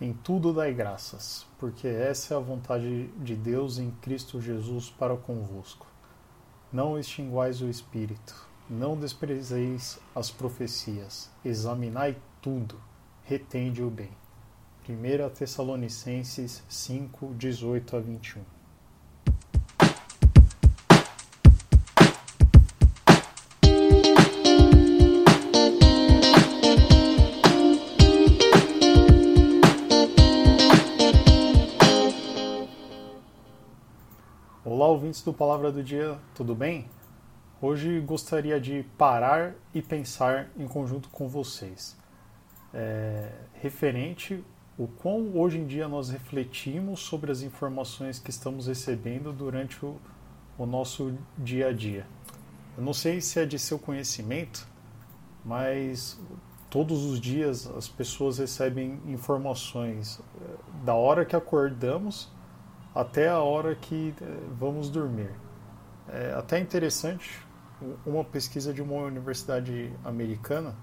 Em tudo dai graças, porque essa é a vontade de Deus em Cristo Jesus para convosco. Não extinguais o Espírito, não desprezeis as profecias, examinai tudo, retende o bem. 1 Tessalonicenses 5, 18 a 21. Olá, ouvintes do Palavra do Dia, tudo bem? Hoje gostaria de parar e pensar em conjunto com vocês, é, referente o quão hoje em dia nós refletimos sobre as informações que estamos recebendo durante o, o nosso dia a dia. Eu não sei se é de seu conhecimento, mas todos os dias as pessoas recebem informações é, da hora que acordamos até a hora que eh, vamos dormir. É até interessante, uma pesquisa de uma universidade americana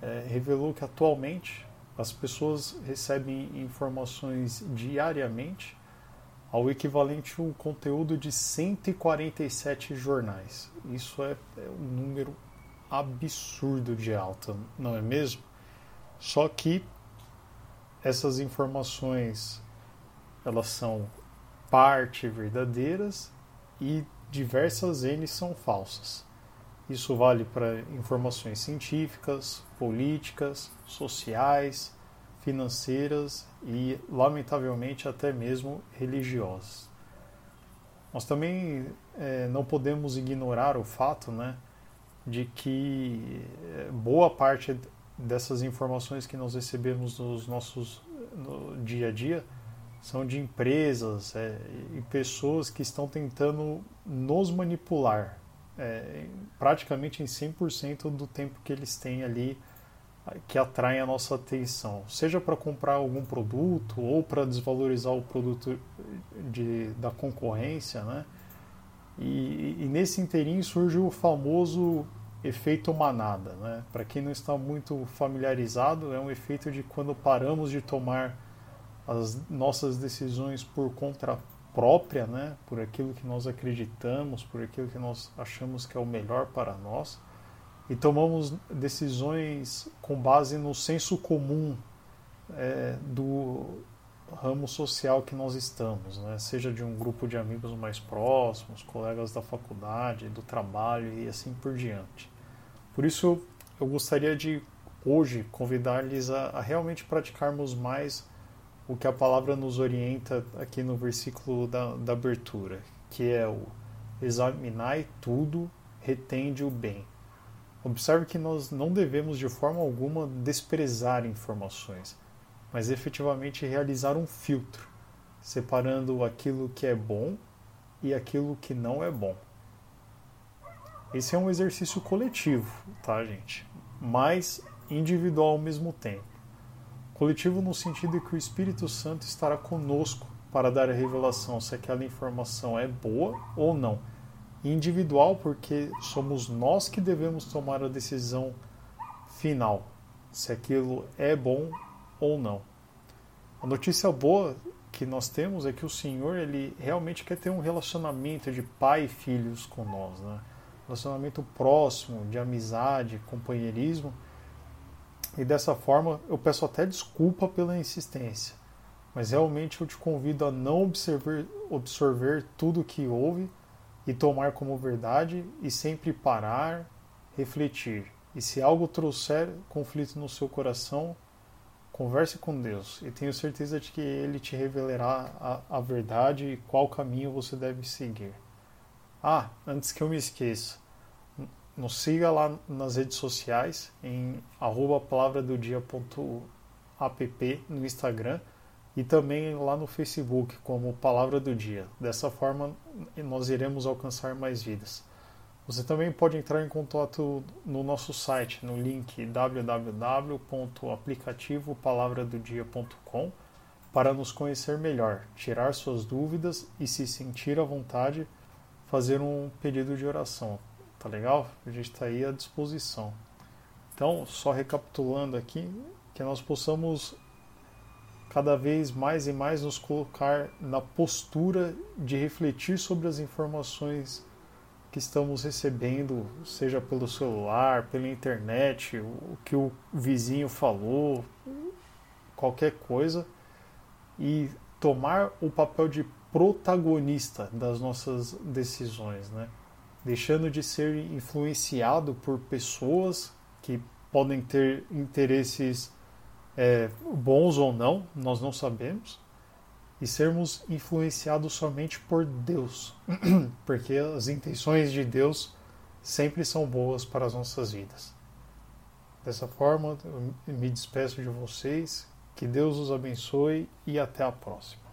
é, revelou que atualmente as pessoas recebem informações diariamente ao equivalente a um conteúdo de 147 jornais. Isso é, é um número absurdo de alta, não é mesmo? Só que essas informações elas são parte verdadeiras e diversas N são falsas. Isso vale para informações científicas, políticas, sociais, financeiras e, lamentavelmente, até mesmo religiosas. Nós também é, não podemos ignorar o fato né, de que é, boa parte dessas informações que nós recebemos nos nossos no dia a dia são de empresas é, e pessoas que estão tentando nos manipular é, praticamente em 100% do tempo que eles têm ali que atraem a nossa atenção, seja para comprar algum produto ou para desvalorizar o produto de, da concorrência, né? E, e nesse inteirinho surge o famoso efeito manada, né? Para quem não está muito familiarizado, é um efeito de quando paramos de tomar as nossas decisões por conta própria, né, por aquilo que nós acreditamos, por aquilo que nós achamos que é o melhor para nós, e tomamos decisões com base no senso comum é, do ramo social que nós estamos, né, seja de um grupo de amigos mais próximos, colegas da faculdade, do trabalho e assim por diante. Por isso, eu gostaria de hoje convidar-lhes a, a realmente praticarmos mais o que a palavra nos orienta aqui no versículo da, da abertura, que é o examinai tudo, retende o bem. Observe que nós não devemos de forma alguma desprezar informações, mas efetivamente realizar um filtro, separando aquilo que é bom e aquilo que não é bom. Esse é um exercício coletivo, tá, gente? Mas individual ao mesmo tempo. Coletivo no sentido que o Espírito Santo estará conosco para dar a revelação se aquela informação é boa ou não. Individual porque somos nós que devemos tomar a decisão final se aquilo é bom ou não. A notícia boa que nós temos é que o Senhor ele realmente quer ter um relacionamento de pai e filhos com nós, né? relacionamento próximo, de amizade, companheirismo e dessa forma eu peço até desculpa pela insistência, mas realmente eu te convido a não observar, absorver tudo que houve e tomar como verdade e sempre parar, refletir. E se algo trouxer conflito no seu coração, converse com Deus e tenho certeza de que Ele te revelará a, a verdade e qual caminho você deve seguir. Ah, antes que eu me esqueça, nos siga lá nas redes sociais em palavradodia.app no Instagram e também lá no Facebook como Palavra do Dia. Dessa forma nós iremos alcançar mais vidas. Você também pode entrar em contato no nosso site, no link www.aplicativopalavradodia.com para nos conhecer melhor, tirar suas dúvidas e se sentir à vontade, fazer um pedido de oração. Tá legal? A gente está aí à disposição. Então, só recapitulando aqui, que nós possamos cada vez mais e mais nos colocar na postura de refletir sobre as informações que estamos recebendo, seja pelo celular, pela internet, o que o vizinho falou, qualquer coisa, e tomar o papel de protagonista das nossas decisões, né? Deixando de ser influenciado por pessoas que podem ter interesses é, bons ou não, nós não sabemos, e sermos influenciados somente por Deus, porque as intenções de Deus sempre são boas para as nossas vidas. Dessa forma, eu me despeço de vocês, que Deus os abençoe e até a próxima.